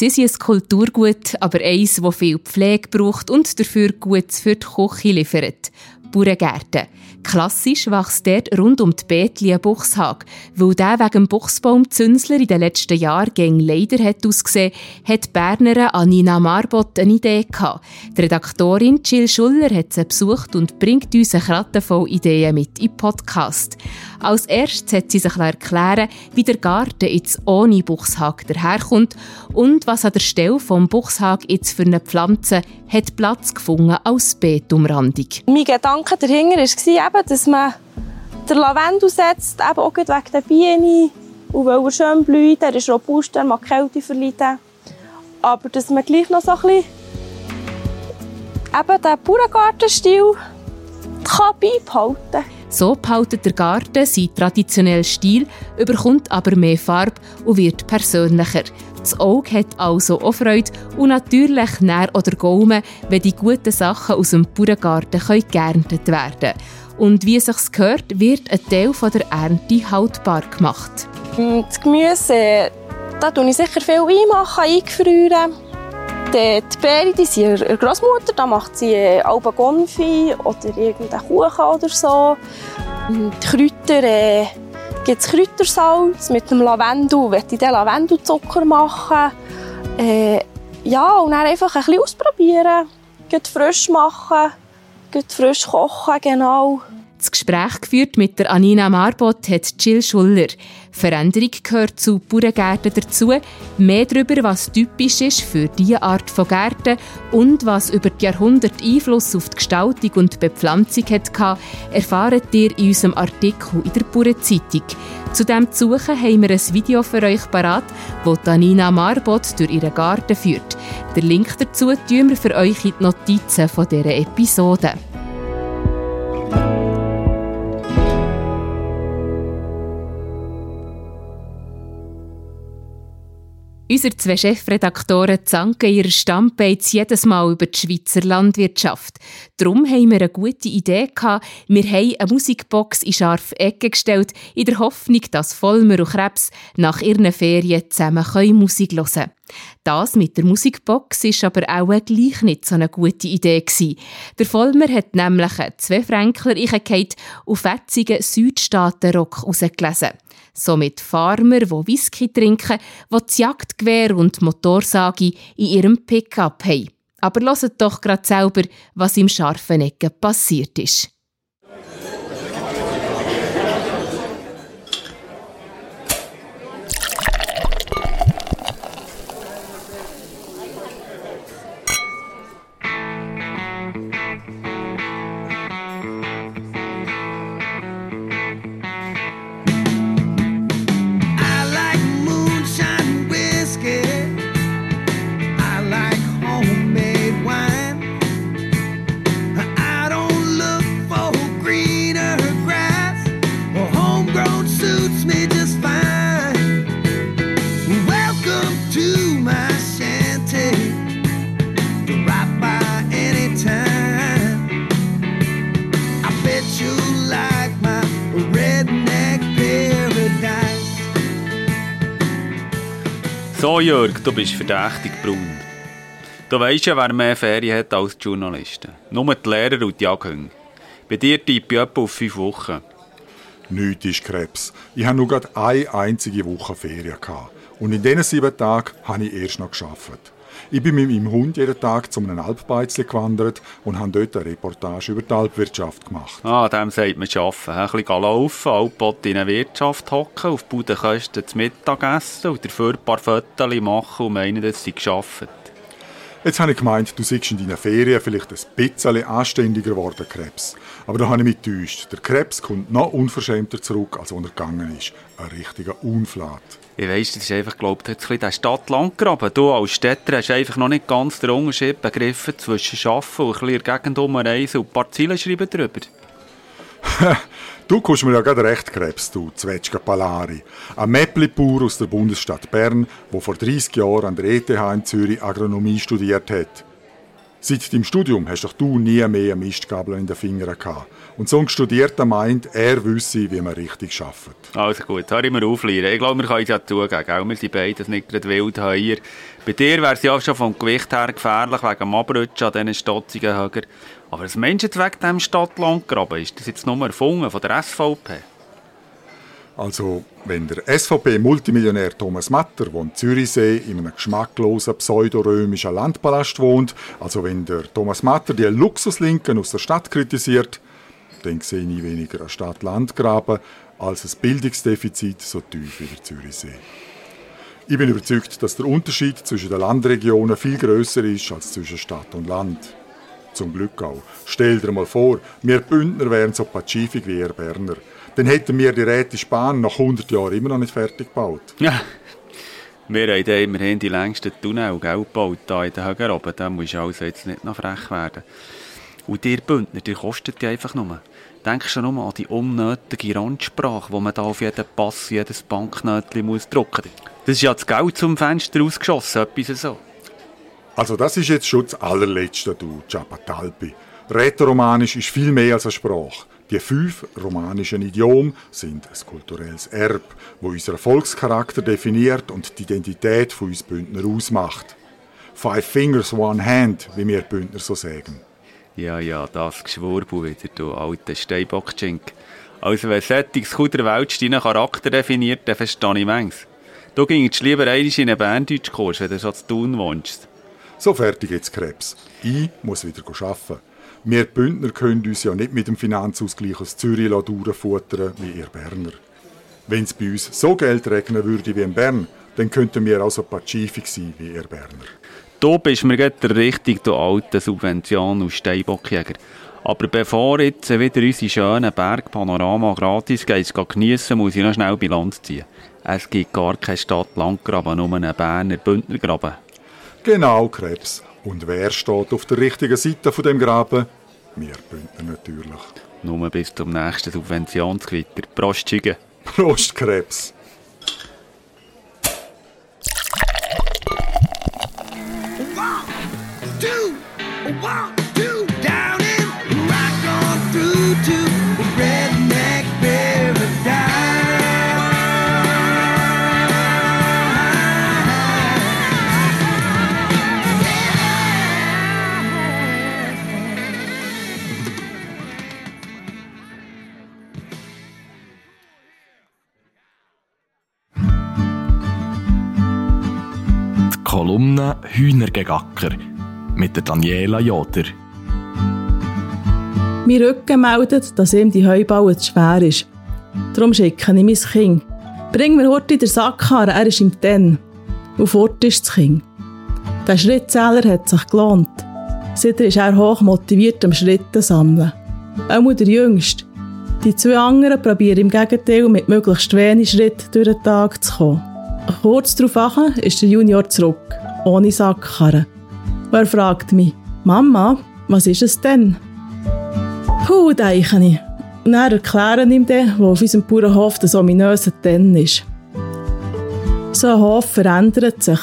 Sie sind ein Kulturgut, aber eins, das viel Pflege braucht und dafür gut für die Küche liefert. Bauerngärten. Klassisch wächst dort rund um die Beetli ein Buchshag. Weil der wegen dem Buchsbaum Zünsler in den letzten Jahren gegen leider hat ausgesehen, hat die Bernerin Anina Marbot eine Idee gehabt. Die Redaktorin Jill Schuller hat sie besucht und bringt uns eine Kratte voll Ideen mit in Podcast. Als erstes hat sie sich erklären wie der Garten jetzt ohne Buchshag daherkommt und was an der Stelle vom Buchshag jetzt für eine Pflanze hat Platz gefunden als Beetumrandung. Mein Gedanke dahinter war eben, dass man den Lavendel setzt, eben auch wegen der Bienen und weil er schön blüht, er ist robust, er mag Kälte verleiden. Aber dass man gleich noch so ein bisschen eben den Bauerngartenstil beibehalten kann. So behaltet der Garten seinen traditionellen Stil, überkommt aber mehr Farbe und wird persönlicher. Das Auge hat also auch Freude und natürlich näher oder Gaumen, wenn die guten Sachen aus dem Bauerngarten geerntet werden können. Und wie es sich gehört, wird ein Teil der Ernte haltbar gemacht. Das Gemüse, da tue ich sicher viel einmachen, eingefrieren. Die Beere die sind ihre Großmutter, da macht sie Alba Gonfi oder irgendeinen Kuchen oder so. Die Kräuter äh, gibt es Kräutersalz mit dem Lavendel. Ich den Lavendelzucker machen, äh, ja, und dann einfach ein bisschen ausprobieren. Frisch machen, gut frisch kochen, genau. Das Gespräch geführt mit der Anina Marbot hat Jill Schuller. Veränderung gehört zu Bauerngärten dazu. Mehr darüber, was typisch ist für diese Art von Gärten und was über die Jahrhunderte Einfluss auf die Gestaltung und Bepflanzung hatte, erfahrt ihr in unserem Artikel in der Bauernzeitung. Zu diesem suchen haben wir ein Video für euch parat, wo Anina Marbot durch ihren Garten führt. Den Link dazu tun wir für euch in die Notizen dieser Episode. Unsere zwei Chefredaktoren zanken ihre Stammbeiz jedes Mal über die Schweizer Landwirtschaft. Darum haben wir eine gute Idee gehabt. Wir haben eine Musikbox in scharfe Ecke gestellt, in der Hoffnung, dass Vollmer und Krebs nach ihren Ferien zusammen Musik hören können. Das mit der Musikbox ist aber auch gleich nicht so eine gute Idee gewesen. Der Vollmer hat nämlich zwei Fränkler eingehauen und fetzigen Südstaaten-Rock rausgelesen. Somit Farmer, die Whisky trinken, die das Jagdgewehr und Motorsage in ihrem Pickup haben. Aber hört doch gerade selber, was im scharfen Ecken passiert ist. So, Jörg, du bist verdächtig braun. Du weißt ja, wer mehr Ferien hat als die Journalisten. Nur die Lehrer und die Jagdhunde. Bei dir tippe ich etwa auf fünf Wochen. Nichts ist Krebs. Ich hatte nur gerade eine einzige Woche Ferien. Und in diesen sieben Tagen habe ich erst noch gearbeitet. Ich bin mit meinem Hund jeden Tag zu einem Alpbeizli gewandert und habe dort eine Reportage über die Alpwirtschaft gemacht. Ah, dem sagt man arbeiten. Ein bisschen laufen, Alpbot in eine Wirtschaft hocken, auf Budenkosten zu Mittag essen und dafür ein paar Fotos machen und meinen, dass sie gearbeitet. Jetzt habe ich gemeint, du seist in deinen Ferien vielleicht ein bisschen anständiger geworden, Krebs. Aber da habe ich mich getäuscht. Der Krebs kommt noch unverschämter zurück, als er gegangen ist. Ein richtiger Unflat. Ich weiss, das ist einfach, glaube ich, der Stadt-Landgraben. Du als Städter hast einfach noch nicht ganz den Unterschied begriffen zwischen Arbeiten und ein bisschen Gegend umreisen und ein paar Ziele schreiben drüber. *laughs* du kommst mir ja gerade recht, Krebs, du Zwetschge Palari. Ein Mäppli-Bauer aus der Bundesstadt Bern, der vor 30 Jahren an der ETH in Zürich Agronomie studiert hat. Seit deinem Studium hast doch du nie mehr Mistgabel in den Fingern gehabt. Und so ein Studierter meint, er wüsste, wie man richtig arbeitet. Also gut, hör ich mir auflehren. Ich glaube, wir können es ja zugeben. Gell? Wir sind beide nicht gerade wild hier. Bei dir wäre es ja schon vom Gewicht her gefährlich, wegen dem Abrutschen an diesen stotzigen Höger. Aber das Menschenzweck diesem Stadtlandgraben, ist das jetzt nur erfunden von der SVP? Also, wenn der SVP-Multimillionär Thomas Matter, der in Zürichsee in einem geschmacklosen pseudorömischen Landpalast wohnt, also wenn der Thomas Matter die Luxuslinken aus der Stadt kritisiert, dann sehe ich weniger ein Stadt-Land-Graben als ein Bildungsdefizit so tief wie der Zürichsee. Ich bin überzeugt, dass der Unterschied zwischen den Landregionen viel größer ist als zwischen Stadt und Land. Zum Glück auch. Stell dir mal vor, wir Bündner wären so pazifik wie ihr Berner dann hätten wir die Rätische Bahn nach 100 Jahren immer noch nicht fertig gebaut. Ja. Wir haben immerhin die längsten Tunnel gebaut, hier in den Högen oben. Da muss also jetzt nicht noch frech werden. Und ihr Bündner, die kostet ja einfach nur. Denkst du nur an die unnötige Randsprache, die man da auf jeden Pass, jedes Banknötchen muss drücken muss. Das ist ja das Geld zum Fenster ausgeschossen, etwas so. Also das ist jetzt schon das allerletzte, du Ciapatalpi. Rätoromanisch ist viel mehr als eine Sprache. Die fünf romanischen Idiome sind ein kulturelles Erb, wo unseren Volkscharakter definiert und die Identität von uns Bündner ausmacht. Five Fingers, One Hand, wie wir Bündner so sagen. Ja, ja, das Geschwurbel wieder, du alter Steinbockschink. Also wenn solches der Welt deinen Charakter definiert, dann verstehe ich manches. Du gingst lieber einmal in einen Berndeutschkurs, wenn du so zu tun wohnst. So fertig jetzt Krebs. Ich muss wieder arbeiten. Wir Bündner können uns ja nicht mit dem Finanzausgleich aus Zürich durchfuttern wie ihr Berner. Wenn es bei uns so Geld regnen würde wie in Bern, dann könnten wir auch so pazifik sein wie ihr Berner. Du bist mir gerade der richtige, du alte Subvention aus Steinbockjäger. Aber bevor jetzt wieder unsere schönen Bergpanorama gratis geht, geniessen, muss ich noch schnell Bilanz ziehen. Es gibt gar keine Stadt Landgraben, nur einen Berner Bündnergraben. Genau, Krebs. Und wer steht auf der richtigen Seite von dem Graben? Wir Bündner natürlich. Nur bis zum nächsten Subventionsgewitter. Prost, Schüge. *laughs* Prost, Krebs. one, two, down Kolumne Hühnergegacker mit der Daniela Joder. Mein Rücken meldet, dass ihm die Heubaue zu schwer ist. Darum schicke ich mein Kind. Bring mir heute den Sackkarren, er ist im Ten. Und fort ist das Kind. Der Schrittzähler hat sich gelohnt. Seitdem ist er hoch motiviert am Schritten sammeln. Auch der Jüngste. Die zwei anderen probieren im Gegenteil mit möglichst wenig Schritt durch den Tag zu kommen. Kurz darauf ist der Junior zurück, ohne Sackkarren. Und er fragt mich, Mama, was ist es denn? Puh, denke ich. Und dann erklären ihm dann, wo auf unserem Bauernhof der ominöse Tenn ist. So ein Hof verändert sich.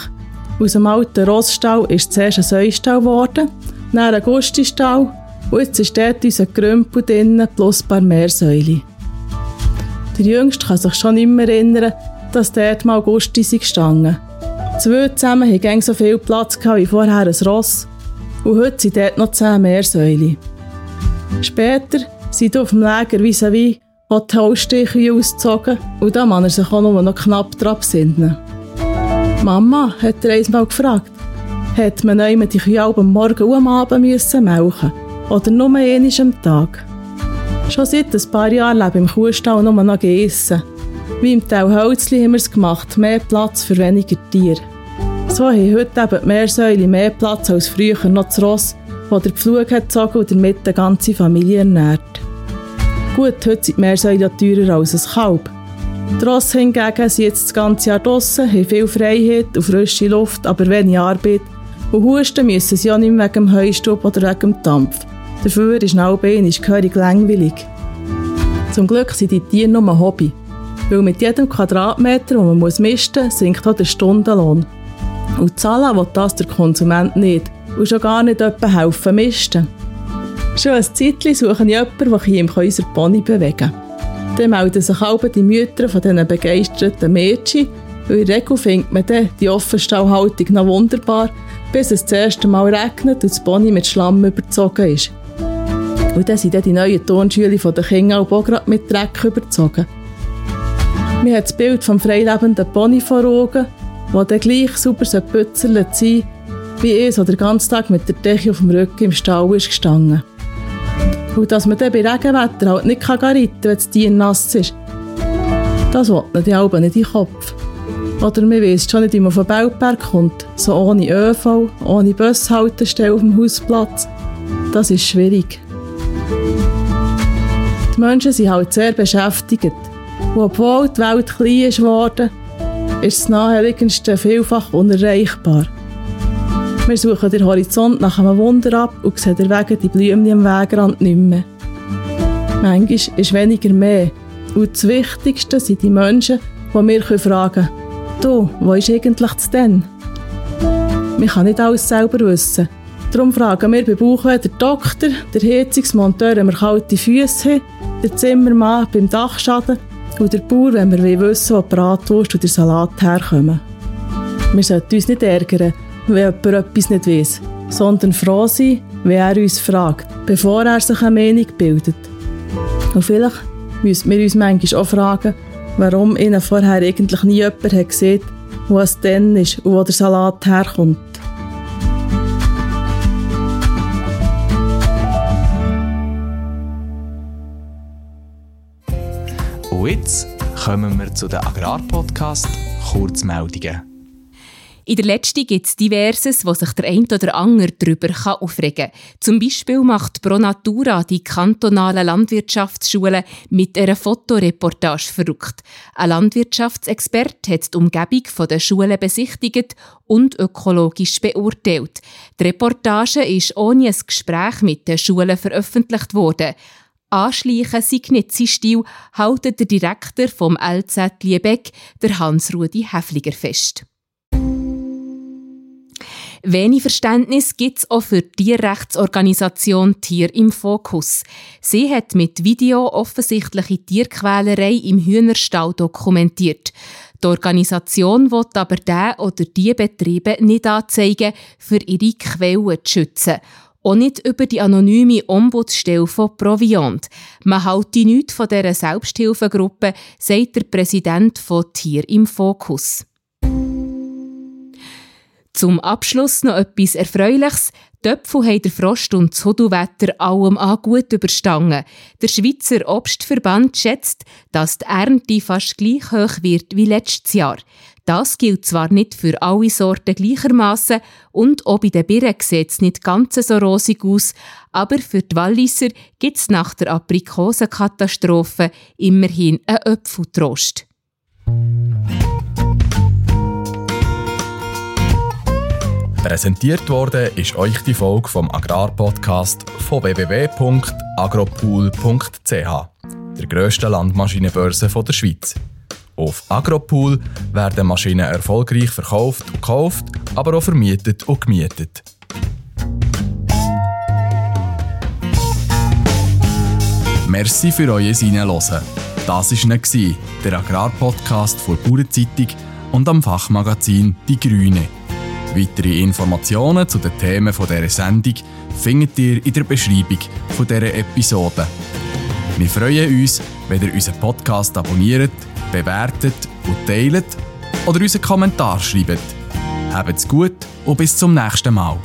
Aus dem alten Rossstall ist zuerst ein Säustall geworden, dann ein Gustistall und jetzt ist dort unser Grümpel drinnen plus ein paar Meersäule. Der Jüngste kann sich schon immer erinnern, dass dort mal Gusti gestanden. Zwei zusammen hatten so viel Platz wie vorher ein Ross und heute sind dort noch zehn Meersäule. Später sind auf dem Lager vis-à-vis Holzstiche ausgezogen und da kann er sich auch nur noch knapp dran besinnen. Mama, hat er einmal gefragt, hat man einmal die Kühe am Morgen und am Abend müssen melken oder nur einmal am Tag? Schon seit ein paar Jahren lebe ich im Kuhstall nur noch gegessen. Wie im Teil Hölzli haben wir es gemacht, mehr Platz für weniger Tiere. So haben heute eben die Meersäule mehr Platz als früher noch das Ross, das der Pflug hat gezogen und damit die ganze Familie ernährt. Gut, heute sind die Meersäule teurer als ein Kalb. Die Rosse hingegen sind jetzt das ganze Jahr draussen, haben viel Freiheit und frische Luft, aber wenig Arbeit. Und husten müssen sie auch nicht wegen dem Heustub oder wegen dem Dampf. Dafür ist Nalbeinisch gehörig langweilig. Zum Glück sind die Tiere nur ein Hobby. Weil mit jedem Quadratmeter, den man muss misten muss, sinkt auch der Stundenlohn. Und zahlen will das der Konsument nicht. Und schon gar nicht jemanden helfen misten. Schon ein Zeitchen suche ich jemanden, der ihm unseren Pony bewegen kann. Dann melden sich alle die Mütter von diesen begeisterten Mädchen. Und in der Regel findet man dann die Offenstallhaltung noch wunderbar, bis es das erste Mal regnet und das Pony mit Schlamm überzogen ist. Und dann sind dann die neuen Turnschüler von den Kindern auch gerade mit Dreck überzogen. Man hat das Bild vom freilebenden Pony vor Augen, der dann gleich super putzerlet sein wie ich, der den ganzen Tag mit der Decke auf dem Rücken im Stall ist gestanden. Und dass man dann bei Regenwetter halt nicht reiten kann, wenn Tier nass ist, das will man die Alben nicht in den Kopf. Oder man weiss schon nicht, wie man von Belberg kommt, so ohne ÖV, ohne Bushaltestelle auf dem Hausplatz. Das ist schwierig. Die Menschen sind halt sehr beschäftigt. Und obwohl die Welt klein ist ist das Naheliegendste vielfach unerreichbar. Wir suchen den Horizont nach einem Wunder ab und sehen deswegen die Blümchen am Wegrand nicht mehr. Manchmal ist weniger mehr. Und das Wichtigste sind die Menschen, die wir fragen können, du, wo ist eigentlich das denn? Man kann nicht alles selber wissen. Darum fragen wir bei Bauchweh den Doktor, der Heizungsmonteur, wenn wir kalte Füße haben, der Zimmermann beim Dachschaden und der Bauer, wenn wir wissen, wo die Bratwurst und der Salat herkommen. Wir sollten uns nicht ärgern, wenn jemand etwas nicht weiss, sondern froh sein, wenn er uns fragt, bevor er sich eine Meinung bildet. Und vielleicht müssen wir uns manchmal auch fragen, warum ihnen vorher eigentlich nie jemand hat gesehen, wo es denn ist und wo der Salat herkommt. Jetzt kommen wir zu den Agrarpodcast Kurzmeldungen. In der letzten gibt es Diverses, wo sich der ein oder andere darüber aufregen kann. Zum Beispiel macht Pro Natura die kantonalen Landwirtschaftsschulen mit einer Fotoreportage verrückt. Ein Landwirtschaftsexperte hat die Umgebung der Schulen besichtigt und ökologisch beurteilt. Die Reportage ist ohne ein Gespräch mit den Schulen veröffentlicht worden. Anschleichen sei nicht sein Stil, hält der Direktor vom LZ Liebeck, der Hans-Rudi Häfliger, fest. Wenig Verständnis gibt es auch für die Tierrechtsorganisation Tier im Fokus. Sie hat mit Video offensichtliche Tierquälerei im Hühnerstall dokumentiert. Die Organisation will aber den oder die Betriebe nicht anzeigen, für ihre Quellen zu schützen. Auch nicht über die anonyme Ombudsstelle von Proviant. Man halte nichts von dieser Selbsthilfegruppe, sagt der Präsident von Tier im Fokus. Zum Abschluss noch etwas Erfreuliches. Die Töpfe haben der Frost und das Hodelwetter allem an gut überstanden. Der Schweizer Obstverband schätzt, dass die Ernte fast gleich hoch wird wie letztes Jahr. Das gilt zwar nicht für alle Sorten gleichermaßen und auch bei den Birnen sieht es nicht ganz so rosig aus, aber für die Walliser gibt es nach der Aprikosenkatastrophe immerhin einen Apfeltrost. Präsentiert wurde ist euch die Folge vom Agrarpodcast von www.agropool.ch, der grössten Landmaschinenbörse der Schweiz. Auf Agropool werden Maschinen erfolgreich verkauft und gekauft, aber auch vermietet und gemietet. Merci für euer Hineinhören. Das war der Agrarpodcast von Bauernzeitung und am Fachmagazin Die Grüne. Weitere Informationen zu den Themen dieser Sendung findet ihr in der Beschreibung dieser Episode. Wir freuen uns, wenn ihr unseren Podcast abonniert, bewertet und teilt oder unseren Kommentar schreibt. Habt's gut und bis zum nächsten Mal.